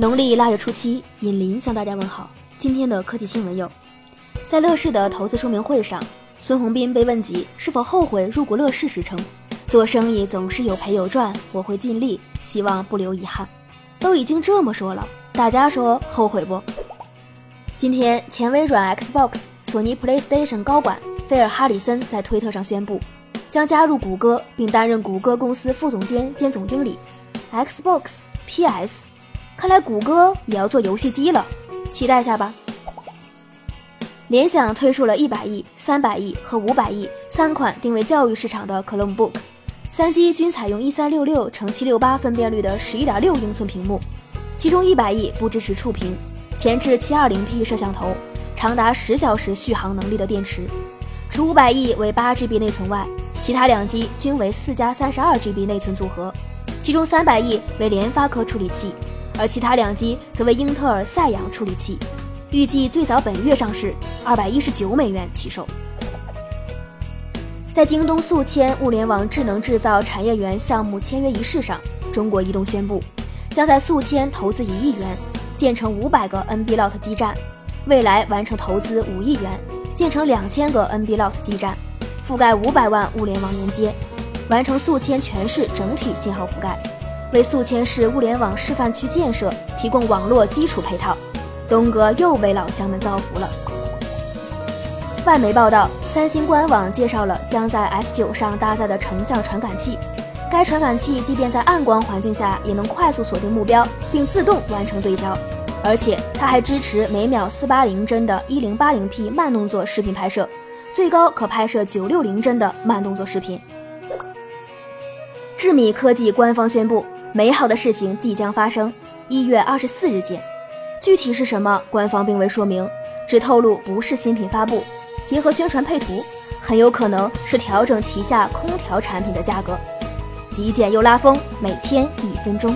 农历腊月初七，尹林向大家问好。今天的科技新闻有：在乐视的投资说明会上，孙宏斌被问及是否后悔入股乐视时称，做生意总是有赔有赚，我会尽力，希望不留遗憾。都已经这么说了，大家说后悔不？今天，前微软、Xbox、索尼 PlayStation 高管菲尔哈里森在推特上宣布，将加入谷歌，并担任谷歌公司副总监兼总经理。Xbox、PS，看来谷歌也要做游戏机了，期待下吧。联想推出了一百亿、三百亿和五百亿三款定位教育市场的 Chromebook，三机均采用一三六六乘七六八分辨率的十一点六英寸屏幕，其中一百亿不支持触屏，前置七二零 P 摄像头，长达十小时续航能力的电池。除五百亿为八 GB 内存外，其他两机均为四加三十二 GB 内存组合。其中三百亿为联发科处理器，而其他两机则为英特尔赛扬处理器，预计最早本月上市，二百一十九美元起售。在京东宿迁物联网智能制造产业园项目签约仪式上，中国移动宣布，将在宿迁投资一亿元，建成五百个 NB-LOT 基站，未来完成投资五亿元，建成两千个 NB-LOT 基站，覆盖五百万物联网连接。完成宿迁全市整体信号覆盖，为宿迁市物联网示范区建设提供网络基础配套。东哥又为老乡们造福了。外媒报道，三星官网介绍了将在 S9 上搭载的成像传感器，该传感器即便在暗光环境下也能快速锁定目标并自动完成对焦，而且它还支持每秒四八零帧的 1080P 慢动作视频拍摄，最高可拍摄九六零帧的慢动作视频。智米科技官方宣布，美好的事情即将发生，一月二十四日见。具体是什么，官方并未说明，只透露不是新品发布，结合宣传配图，很有可能是调整旗下空调产品的价格，极简又拉风，每天一分钟。